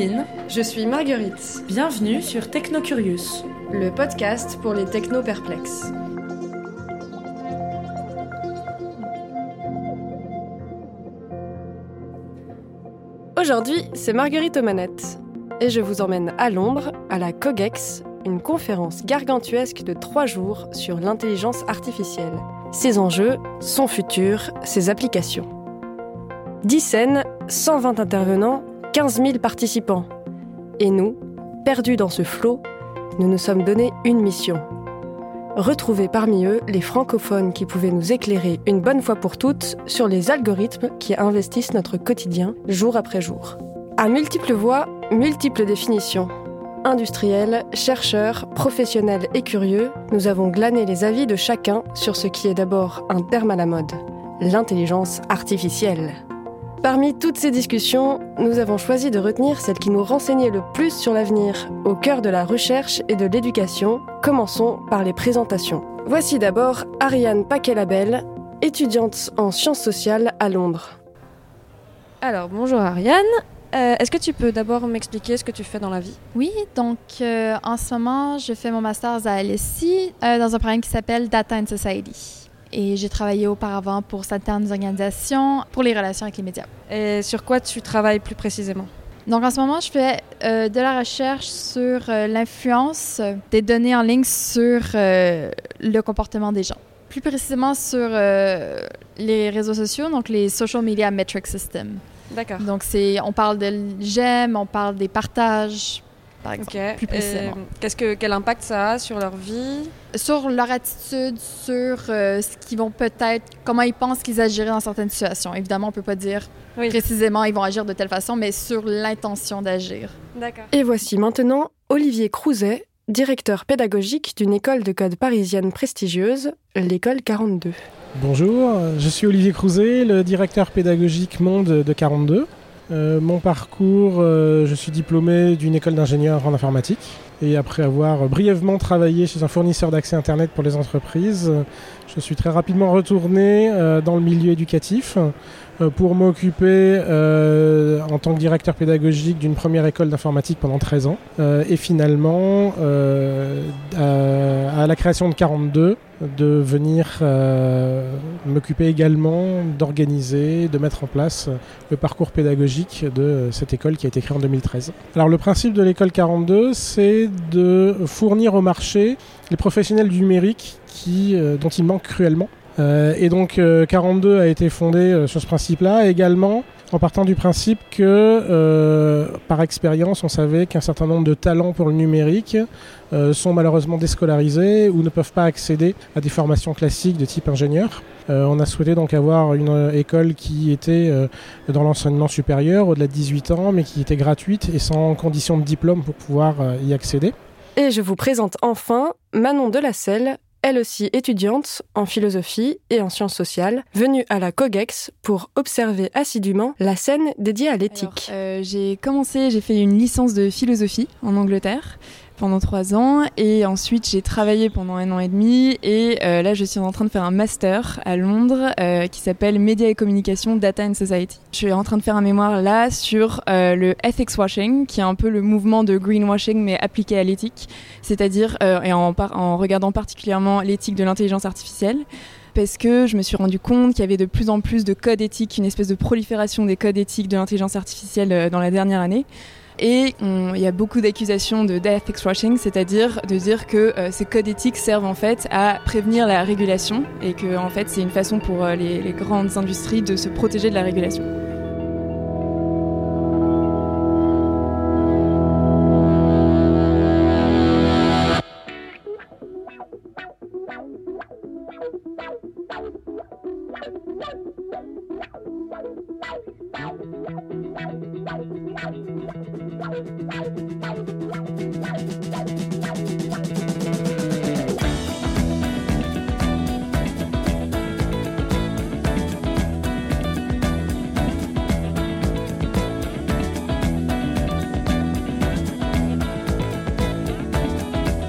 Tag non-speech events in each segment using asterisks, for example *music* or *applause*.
Pauline. Je suis Marguerite, Bienvenue sur Technocurious. le podcast pour les techno-perplexes. Aujourd'hui, c'est Marguerite aux manettes. Et je vous emmène à Londres, à la COGEX, une conférence gargantuesque de trois jours sur l'intelligence artificielle. Ses enjeux, son futur, ses applications. 10 scènes, 120 intervenants, 15 000 participants. Et nous, perdus dans ce flot, nous nous sommes donné une mission. Retrouver parmi eux les francophones qui pouvaient nous éclairer une bonne fois pour toutes sur les algorithmes qui investissent notre quotidien jour après jour. À multiples voix, multiples définitions. Industriels, chercheurs, professionnels et curieux, nous avons glané les avis de chacun sur ce qui est d'abord un terme à la mode, l'intelligence artificielle. Parmi toutes ces discussions, nous avons choisi de retenir celle qui nous renseignait le plus sur l'avenir, au cœur de la recherche et de l'éducation. Commençons par les présentations. Voici d'abord Ariane Paquet-Labelle, étudiante en sciences sociales à Londres. Alors, bonjour Ariane. Euh, Est-ce que tu peux d'abord m'expliquer ce que tu fais dans la vie? Oui, donc euh, en ce moment, je fais mon master à LSI euh, dans un programme qui s'appelle Data and Society. Et j'ai travaillé auparavant pour certaines organisations pour les relations avec les médias. Et sur quoi tu travailles plus précisément? Donc en ce moment, je fais euh, de la recherche sur euh, l'influence des données en ligne sur euh, le comportement des gens. Plus précisément sur les réseaux sociaux, donc les Social Media Metric System. D'accord. Donc c'est, on parle de j'aime, on parle des partages, par exemple. Ok. plus précisément. Qu'est-ce que quel impact ça a sur leur vie? Sur leur attitude, sur euh, ce qu'ils vont peut-être, comment ils pensent qu'ils agiraient dans certaines situations. Évidemment, on peut pas dire Oui. précisément ils vont agir de telle façon, mais sur l'intention d'agir. D'accord. Et voici maintenant Olivier Crouzet, directeur pédagogique d'une école de code parisienne prestigieuse, l'école 42. Bonjour, je suis Olivier Crouzet, le directeur pédagogique monde de 42. Euh, mon parcours, euh, je suis diplômé d'une école d'ingénieur en informatique. Et après avoir brièvement travaillé chez un fournisseur d'accès Internet pour les entreprises, euh, je suis très rapidement retourné dans le milieu éducatif pour m'occuper euh, en tant que directeur pédagogique d'une première école d'informatique pendant 13 ans Euh, et finalement euh, à, à la création de 42 de venir euh, m'occuper également d'organiser, de mettre en place le parcours pédagogique de cette école qui a été créée en 2013. Alors le principe de l'école 42, c'est de fournir au marché les professionnels du numérique qui, euh, dont il manque cruellement. Euh, et donc euh, 42 a été fondé euh, sur ce principe-là, également en partant du principe que, euh, par expérience, on savait qu'un certain nombre de talents pour le numérique euh, sont malheureusement déscolarisés ou ne peuvent pas accéder à des formations classiques de type ingénieur. Euh, on a souhaité donc avoir une euh, école qui était euh, dans l'enseignement supérieur au-delà de 18 ans, mais qui était gratuite et sans condition de diplôme pour pouvoir euh, y accéder. Et je vous présente enfin Manon Delacelle, elle aussi étudiante en philosophie et en sciences sociales, venue à la COGEX pour observer assidûment la scène dédiée à l'éthique. J'ai commencé, j'ai fait une licence de philosophie en Angleterre pendant trois ans et ensuite j'ai travaillé pendant un an et demi et euh, là je suis en train de faire un master à Londres euh, qui s'appelle Média et communication Data and Society. Je suis en train de faire un mémoire là sur euh, le ethics washing qui est un peu le mouvement de greenwashing mais appliqué à l'éthique, c'est-à-dire et en, regardant particulièrement l'éthique de l'intelligence artificielle parce que je me suis rendu compte qu'il y avait de plus en plus de codes éthiques, une espèce de prolifération des codes éthiques de l'intelligence artificielle dans la dernière année. Et il y a beaucoup d'accusations de ethics washing, c'est-à-dire de dire que euh, ces codes éthiques servent en fait à prévenir la régulation et que c'est une façon pour euh, les grandes industries de se protéger de la régulation.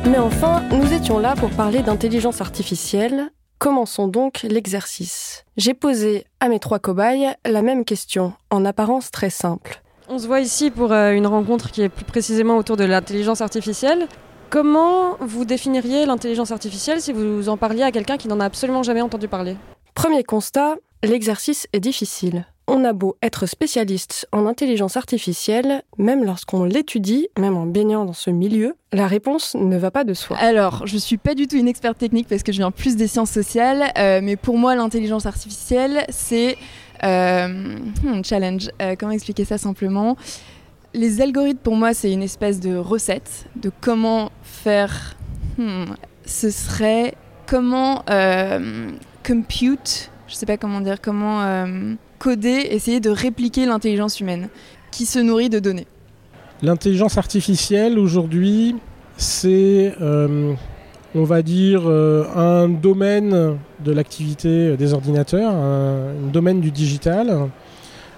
Mais enfin, nous étions là pour parler d'intelligence artificielle. Commençons donc l'exercice. J'ai posé à mes trois cobayes la même question, en apparence très simple. On se voit ici pour euh, une rencontre qui est plus précisément autour de l'intelligence artificielle. Comment vous définiriez l'intelligence artificielle si vous en parliez à quelqu'un qui n'en a absolument jamais entendu parler? Premier constat, l'exercice est difficile. On a beau être spécialiste en intelligence artificielle, même lorsqu'on l'étudie, même en baignant dans ce milieu, la réponse ne va pas de soi. Alors, je suis pas du tout une experte technique parce que je viens plus des sciences sociales, euh, mais pour moi, l'intelligence artificielle, c'est euh, hmm, challenge. Euh, comment expliquer ça simplement? Les algorithmes, pour moi, c'est une espèce de recette de comment faire. Hmm, ce serait comment euh, compute, je sais pas comment dire, comment coder, essayer de répliquer l'intelligence humaine qui se nourrit de données. L'intelligence artificielle aujourd'hui, c'est, euh, on va dire, euh, un domaine de l'activité des ordinateurs, un, domaine du digital,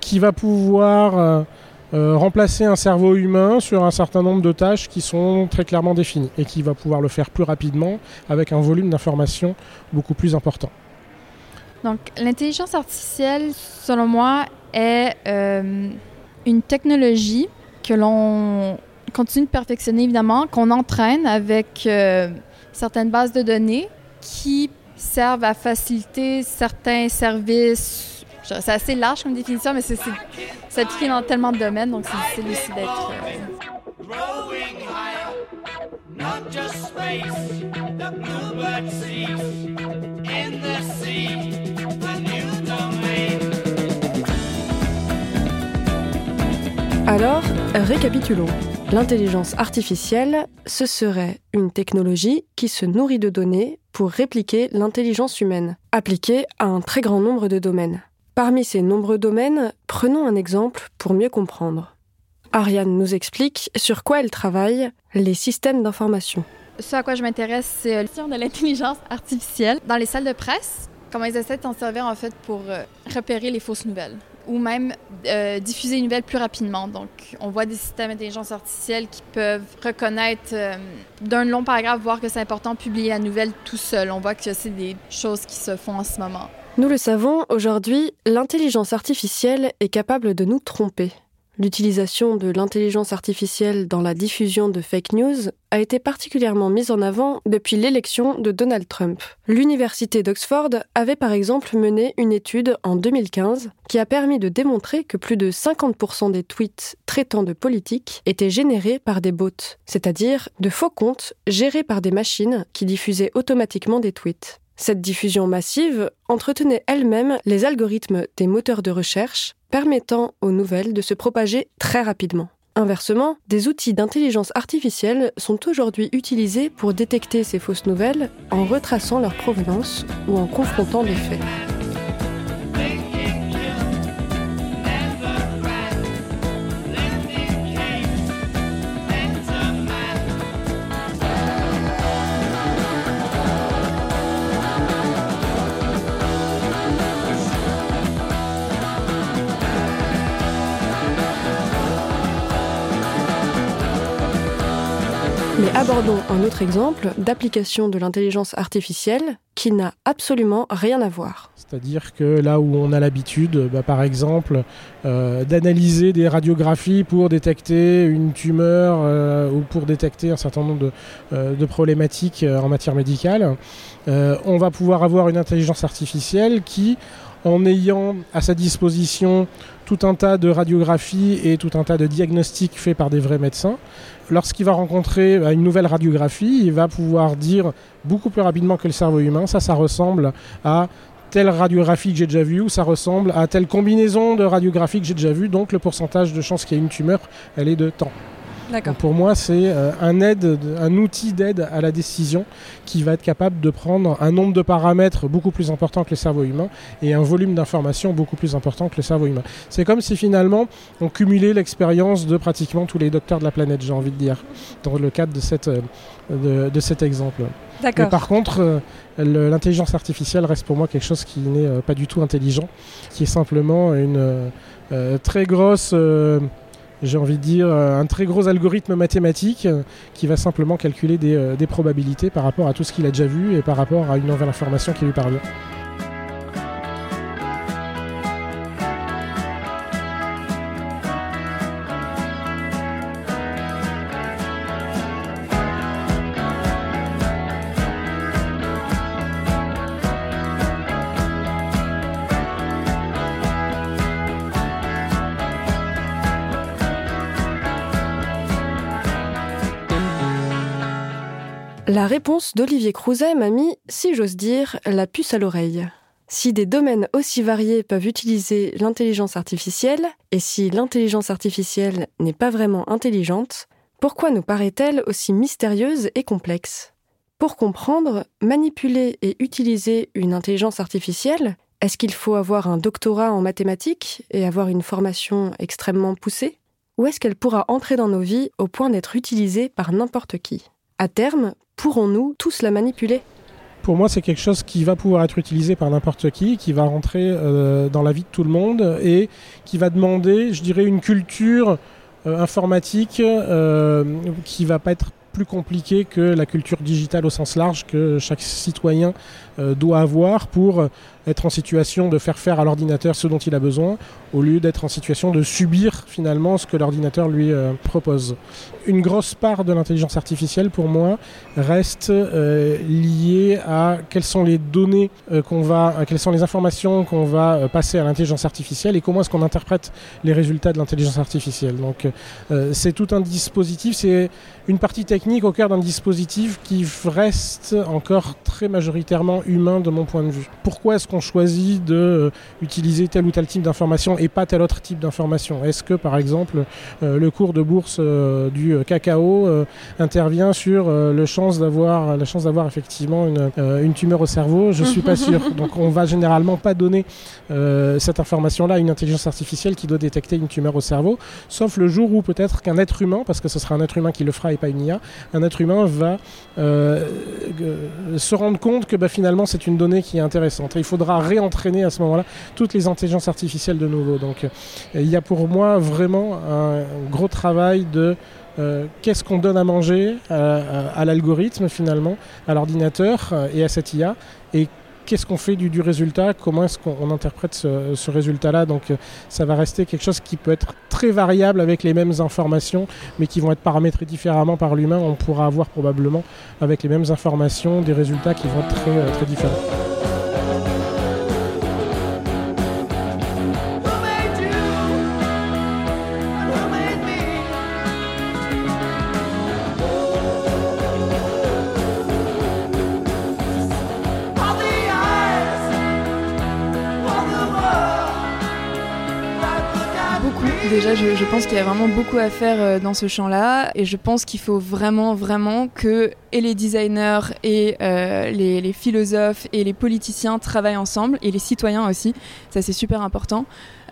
qui va pouvoir euh, remplacer un cerveau humain sur un certain nombre de tâches qui sont très clairement définies et qui va pouvoir le faire plus rapidement avec un volume d'informations beaucoup plus important. Donc, l'intelligence artificielle, selon moi, est euh, une technologie que l'on continue de perfectionner, évidemment, qu'on entraîne avec euh, certaines bases de données qui servent à faciliter certains services. C'est assez large comme définition, mais c'est appliqué dans tellement de domaines, donc c'est difficile aussi d'être... euh, Alors, récapitulons. L'intelligence artificielle, ce serait une technologie qui se nourrit de données pour répliquer l'intelligence humaine, appliquée à un très grand nombre de domaines. Parmi ces nombreux domaines, prenons un exemple pour mieux comprendre. Ariane nous explique sur quoi elle travaille, les systèmes d'information. Ce à quoi je m'intéresse, c'est le question de l'intelligence artificielle dans les salles de presse. Comment ils essaient de s'en servir en fait pour euh, repérer les fausses nouvelles ou même euh, diffuser une nouvelle plus rapidement. Donc, on voit des systèmes d'intelligence artificielle qui peuvent reconnaître euh, d'un long paragraphe, voir que c'est important, publier la nouvelle tout seul. On voit que c'est des choses qui se font en ce moment. Nous le savons, aujourd'hui, l'intelligence artificielle est capable de nous tromper. L'utilisation de l'intelligence artificielle dans la diffusion de fake news a été particulièrement mise en avant depuis l'élection de Donald Trump. L'Université d'Oxford avait par exemple mené une étude en 2015 qui a permis de démontrer que plus de 50% des tweets traitant de politique étaient générés par des bots, c'est-à-dire de faux comptes gérés par des machines qui diffusaient automatiquement des tweets. Cette diffusion massive entretenait elle-même les algorithmes des moteurs de recherche, permettant aux nouvelles de se propager très rapidement. Inversement, des outils d'intelligence artificielle sont aujourd'hui utilisés pour détecter ces fausses nouvelles en retraçant leur provenance ou en confrontant des faits. Abordons un autre exemple d'application de l'intelligence artificielle qui n'a absolument rien à voir. C'est-à-dire que là où on a l'habitude, bah, par exemple, euh, d'analyser des radiographies pour détecter une tumeur euh, ou pour détecter un certain nombre de, euh, problématiques en matière médicale, on va pouvoir avoir une intelligence artificielle qui, en ayant à sa disposition tout un tas de radiographies et tout un tas de diagnostics faits par des vrais médecins, lorsqu'il va rencontrer bah, une nouvelle radiographie, il va pouvoir dire beaucoup plus rapidement que le cerveau humain, ça, ça ressemble à telle radiographie que j'ai déjà vue, ou ça ressemble à telle combinaison de radiographies que j'ai déjà vue, donc le pourcentage de chance qu'il y ait une tumeur, elle est de temps. Donc pour moi, c'est euh, un, aide, un outil d'aide à la décision qui va être capable de prendre un nombre de paramètres beaucoup plus important que le cerveau humain et un volume d'informations beaucoup plus important que le cerveau humain. C'est comme si finalement on cumulait l'expérience de pratiquement tous les docteurs de la planète, j'ai envie de dire, dans le cadre de, cette, euh, de, de cet exemple. Mais par contre, euh, l'intelligence artificielle reste pour moi quelque chose qui n'est euh, pas du tout intelligent, qui est simplement une euh, très grosse, j'ai envie de dire, euh, un très gros algorithme mathématique euh, qui va simplement calculer des, euh, des probabilités par rapport à tout ce qu'il a déjà vu et par rapport à une nouvelle information qui lui parvient. La réponse d'Olivier Crouzet m'a mis, si j'ose dire, la puce à l'oreille. Si des domaines aussi variés peuvent utiliser l'intelligence artificielle, et si l'intelligence artificielle n'est pas vraiment intelligente, pourquoi nous paraît-elle aussi mystérieuse et complexe? Pour comprendre, manipuler et utiliser une intelligence artificielle, est-ce qu'il faut avoir un doctorat en mathématiques et avoir une formation extrêmement poussée? Ou est-ce qu'elle pourra entrer dans nos vies au point d'être utilisée par n'importe qui? À terme, pourrons-nous tous la manipuler? Pour moi, c'est quelque chose qui va pouvoir être utilisé par n'importe qui, qui va rentrer euh, dans la vie de tout le monde et qui va demander, je dirais, une culture euh, informatique euh, qui va pas être plus compliquée que la culture digitale au sens large que chaque citoyen doit avoir pour être en situation de faire faire à l'ordinateur ce dont il a besoin, au lieu d'être en situation de subir finalement ce que l'ordinateur lui euh, propose. Une grosse part de l'intelligence artificielle, pour moi, reste euh, liée à quelles sont les données euh, qu'on va, quelles sont les informations qu'on va euh, passer à l'intelligence artificielle et comment est-ce qu'on interprète les résultats de l'intelligence artificielle. Donc, euh, c'est tout un dispositif, c'est une partie technique au cœur d'un dispositif qui reste encore très majoritairement humain de mon point de vue. Pourquoi est-ce qu'on choisit de euh, utiliser tel ou tel type d'information et pas tel autre type d'information? Est-ce que par exemple euh, le cours de bourse euh, du cacao intervient sur le chance d'avoir la chance d'avoir effectivement une, une tumeur au cerveau? Je suis pas sûr. *laughs* Donc on va généralement pas donner cette information-là à une intelligence artificielle qui doit détecter une tumeur au cerveau, sauf le jour où peut-être qu'un être humain, parce que ce sera un être humain qui le fera et pas une IA, un être humain va euh, se rendre compte que bah, finalement c'est une donnée qui est intéressante. Il faudra réentraîner à ce moment-là toutes les intelligences artificielles de nouveau. Donc euh, il y a pour moi vraiment un gros travail de euh, qu'est-ce qu'on donne à manger à, à- l'algorithme finalement, à l'ordinateur euh, et à cette IA, et qu'est-ce qu'on fait du, résultat, comment est-ce qu'on on interprète ce, résultat-là. Donc euh, ça va rester quelque chose qui peut être très variable avec les mêmes informations, mais qui vont être paramétrés différemment par l'humain. On pourra avoir probablement avec les mêmes informations des résultats qui vont être très, euh, très différents. Déjà, je, pense qu'il y a vraiment beaucoup à faire euh, dans ce champ-là. Et je pense qu'il faut vraiment, vraiment que les designers et euh, les, philosophes et les politiciens travaillent ensemble, et les citoyens aussi. Ça, c'est super important.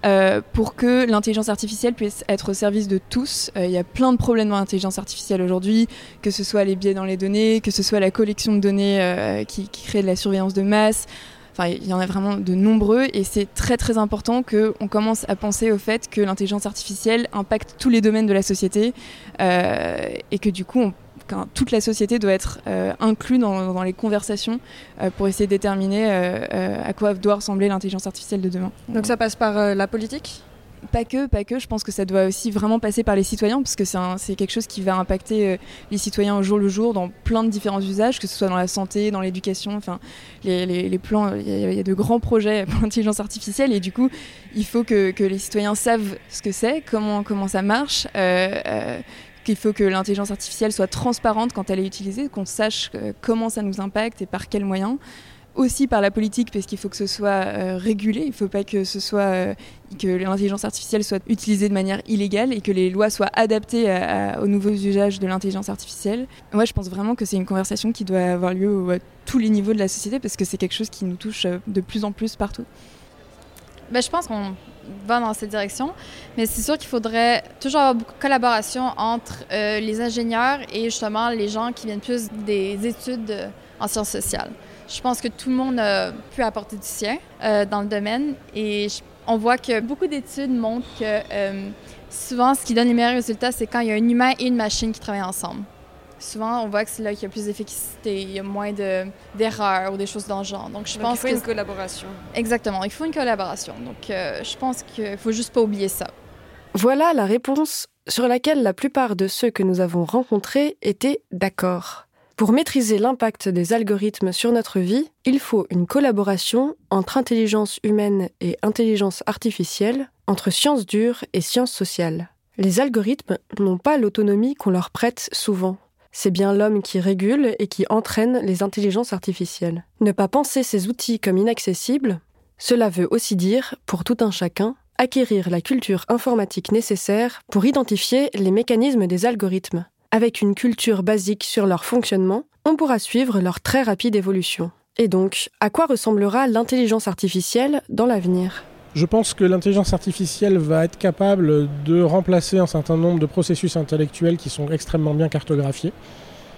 euh, pour que l'intelligence artificielle puisse être au service de tous. Il y a plein de problèmes dans l'intelligence artificielle aujourd'hui, que ce soit les biais dans les données, que ce soit la collection de données qui crée de la surveillance de masse. Enfin, il y en a vraiment de nombreux et c'est très très important qu'on commence à penser au fait que l'intelligence artificielle impacte tous les domaines de la société euh, et que du coup, toute la société doit être euh, inclue dans, les conversations euh, pour essayer de déterminer à quoi doit ressembler l'intelligence artificielle de demain. Donc ça passe par la politique? Pas que, pas que. Je pense que ça doit aussi vraiment passer par les citoyens, parce que c'est quelque chose qui va impacter euh, les citoyens au jour le jour dans plein de différents usages, que ce soit dans la santé, dans l'éducation. Enfin, les, les- les plans, il y, a- de grands projets *laughs* pour l'intelligence artificielle, et du coup, il faut que, que les citoyens savent ce que c'est, comment, comment ça marche. euh, euh, qu'il faut que l'intelligence artificielle soit transparente quand elle est utilisée, qu'on sache comment ça nous impacte et par quels moyens. Aussi par la politique parce qu'il faut que ce soit euh, régulé, il ne faut pas que ce soit euh, que l'intelligence artificielle soit utilisée de manière illégale et que les lois soient adaptées aux nouveaux usages de l'intelligence artificielle. Moi, je pense vraiment que c'est une conversation qui doit avoir lieu à tous les niveaux de la société parce que c'est quelque chose qui nous touche euh, de plus en plus partout. Ben, je pense qu'on va dans cette direction, mais c'est sûr qu'il faudrait toujours avoir beaucoup de collaboration entre les ingénieurs et justement les gens qui viennent plus des études en sciences sociales. Je pense que tout le monde euh, peut apporter du sien euh, dans le domaine et je- on voit que beaucoup d'études montrent que euh, souvent ce qui donne les meilleurs résultats, c'est quand il y a un humain et une machine qui travaillent ensemble. Souvent, on voit que c'est là qu'il y a plus d'efficacité, il y a moins de- d'erreurs ou des choses dans le genre. Donc, je Donc, pense il faut que une collaboration. Exactement, il faut une collaboration. Donc, euh, je pense qu'il faut juste pas oublier ça. Voilà la réponse sur laquelle la plupart de ceux que nous avons rencontrés étaient d'accord. Pour maîtriser l'impact des algorithmes sur notre vie, il faut une collaboration entre intelligence humaine et intelligence artificielle, entre sciences dures et sciences sociales. Les algorithmes n'ont pas l'autonomie qu'on leur prête souvent. C'est bien l'homme qui régule et qui entraîne les intelligences artificielles. Ne pas penser ces outils comme inaccessibles, cela veut aussi dire, pour tout un chacun, acquérir la culture informatique nécessaire pour identifier les mécanismes des algorithmes. Avec une culture basique sur leur fonctionnement, on pourra suivre leur très rapide évolution. Et donc, à quoi ressemblera l'intelligence artificielle dans l'avenir? Je pense que l'intelligence artificielle va être capable de remplacer un certain nombre de processus intellectuels qui sont extrêmement bien cartographiés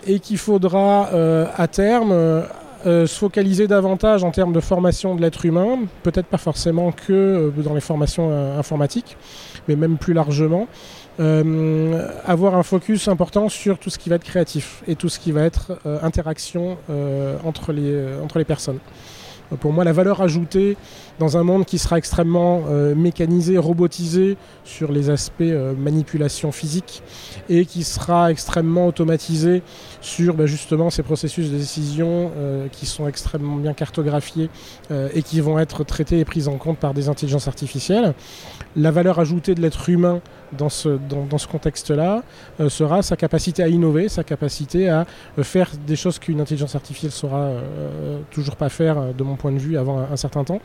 et qu'il faudra euh, à terme euh, euh, se focaliser davantage en termes de formation de l'être humain, peut-être pas forcément que dans les formations informatiques, mais même plus largement, avoir un focus important sur tout ce qui va être créatif et tout ce qui va être euh, interaction euh, entre, les, euh, entre les personnes. Pour moi, la valeur ajoutée dans un monde qui sera extrêmement euh, mécanisé, robotisé sur les aspects euh, manipulation physique et qui sera extrêmement automatisé sur bah, justement ces processus de décision euh, qui sont extrêmement bien cartographiés et qui vont être traités et pris en compte par des intelligences artificielles. La valeur ajoutée de l'être humain dans ce, dans, ce contexte-là sera sa capacité à innover, sa capacité à faire des choses qu'une intelligence artificielle saura euh, toujours pas faire, de mon point de vue, avant un certain temps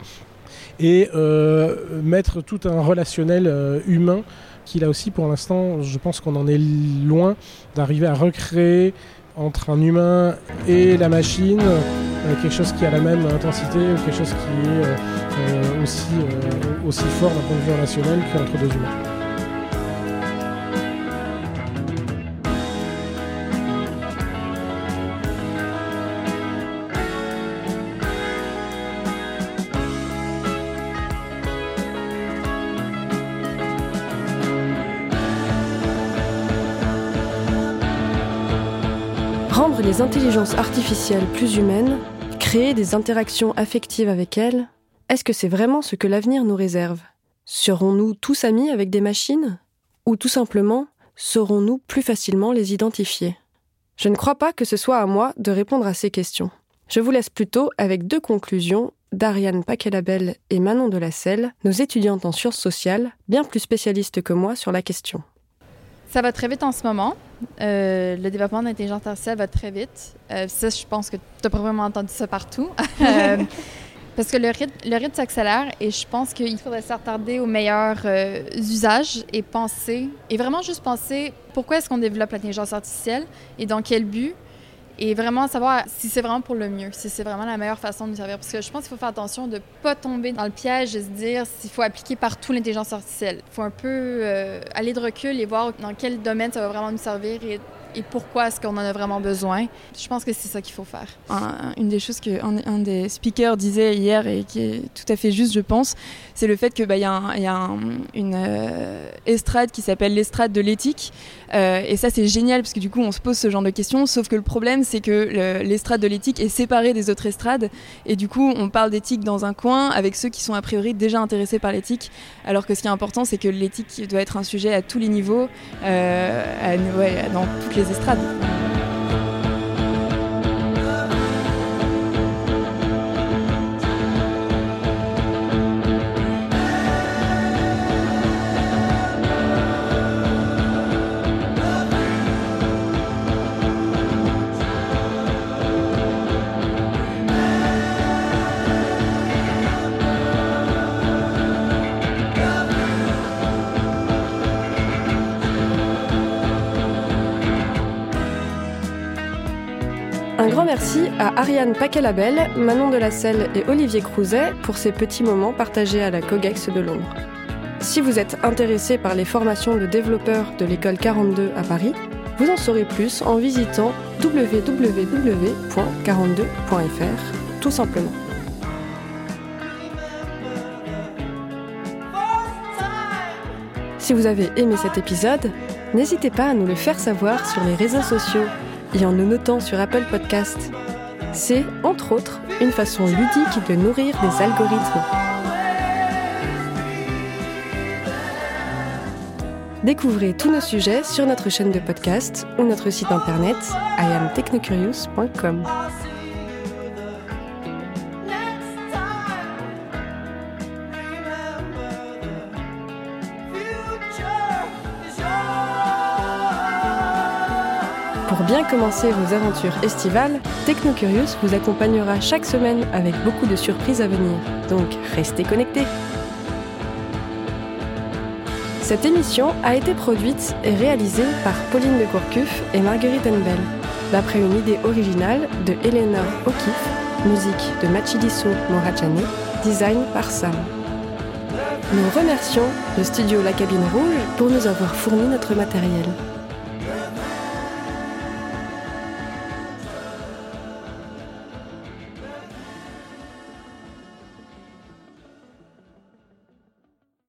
et euh, mettre tout un relationnel euh, humain qui là aussi pour l'instant je pense qu'on en est loin d'arriver à recréer entre un humain et la machine euh, quelque chose qui a la même intensité quelque chose qui est aussi, aussi fort d'un point de vue relationnel qu'entre deux humains. Intelligences artificielles plus humaines, créer des interactions affectives avec elles, est-ce que c'est vraiment ce que l'avenir nous réserve? Serons-nous tous amis avec des machines? Ou tout simplement, saurons-nous plus facilement les identifier? Je ne crois pas que ce soit à moi de répondre à ces questions. Je vous laisse plutôt avec deux conclusions d'Ariane Paquelabel et Manon Delacelle, nos étudiantes en sciences sociales, bien plus spécialistes que moi sur la question. Ça va très vite en ce moment. Euh, le développement de l'intelligence artificielle va très vite. Euh, ça, je pense que tu as probablement entendu ça partout. *laughs* Euh, parce que le rythme, le rythme s'accélère et je pense qu'il faudrait s'attarder aux meilleurs euh, usages et penser, et vraiment juste penser pourquoi est-ce qu'on développe l'intelligence artificielle et dans quel but, et vraiment savoir si c'est vraiment pour le mieux, si c'est vraiment la meilleure façon de nous servir. Parce que je pense qu'il faut faire attention de ne pas tomber dans le piège de se dire s'il faut appliquer partout l'intelligence artificielle. Il faut un peu euh, aller de recul et voir dans quel domaine ça va vraiment nous servir et, et pourquoi est-ce qu'on en a vraiment besoin. Je pense que c'est ça qu'il faut faire. Un- une des choses qu'un un des speakers disait hier et qui est tout à fait juste, je pense, c'est le fait qu'il bah, y a, y a un- une euh, estrade qui s'appelle l'estrade de l'éthique. Euh, et ça, c'est génial parce que du coup, on se pose ce genre de questions. Sauf que le problème, c'est que le- l'estrade de l'éthique est séparée des autres estrades. Et du coup, on parle d'éthique dans un coin avec ceux qui sont a priori déjà intéressés par l'éthique. Alors que ce qui est important, c'est que l'éthique doit être un sujet à tous les niveaux, euh, dans toutes les estrades. Merci à Ariane Paquelabel, Manon Delacelle et Olivier Crouzet pour ces petits moments partagés à la COGEX de Londres. Si vous êtes intéressé par les formations de développeurs de l'école 42 à Paris, vous en saurez plus en visitant www.42.fr, tout simplement. Si vous avez aimé cet épisode, n'hésitez pas à nous le faire savoir sur les réseaux sociaux et en nous notant sur Apple Podcast. C'est, entre autres, une façon ludique de nourrir des algorithmes. Découvrez tous nos sujets sur notre chaîne de podcast ou notre site internet iamtechnocurious.com. Pour bien commencer vos aventures estivales, Technocurious vous accompagnera chaque semaine avec beaucoup de surprises à venir. Donc restez connectés. Cette émission a été produite et réalisée par Pauline de Courcuf et Marguerite Enbel, d'après une idée originale de Elena O'Keeffe, musique de Machidiso Morachane, design par Sam. Nous remercions le studio La Cabine Rouge pour nous avoir fourni notre matériel.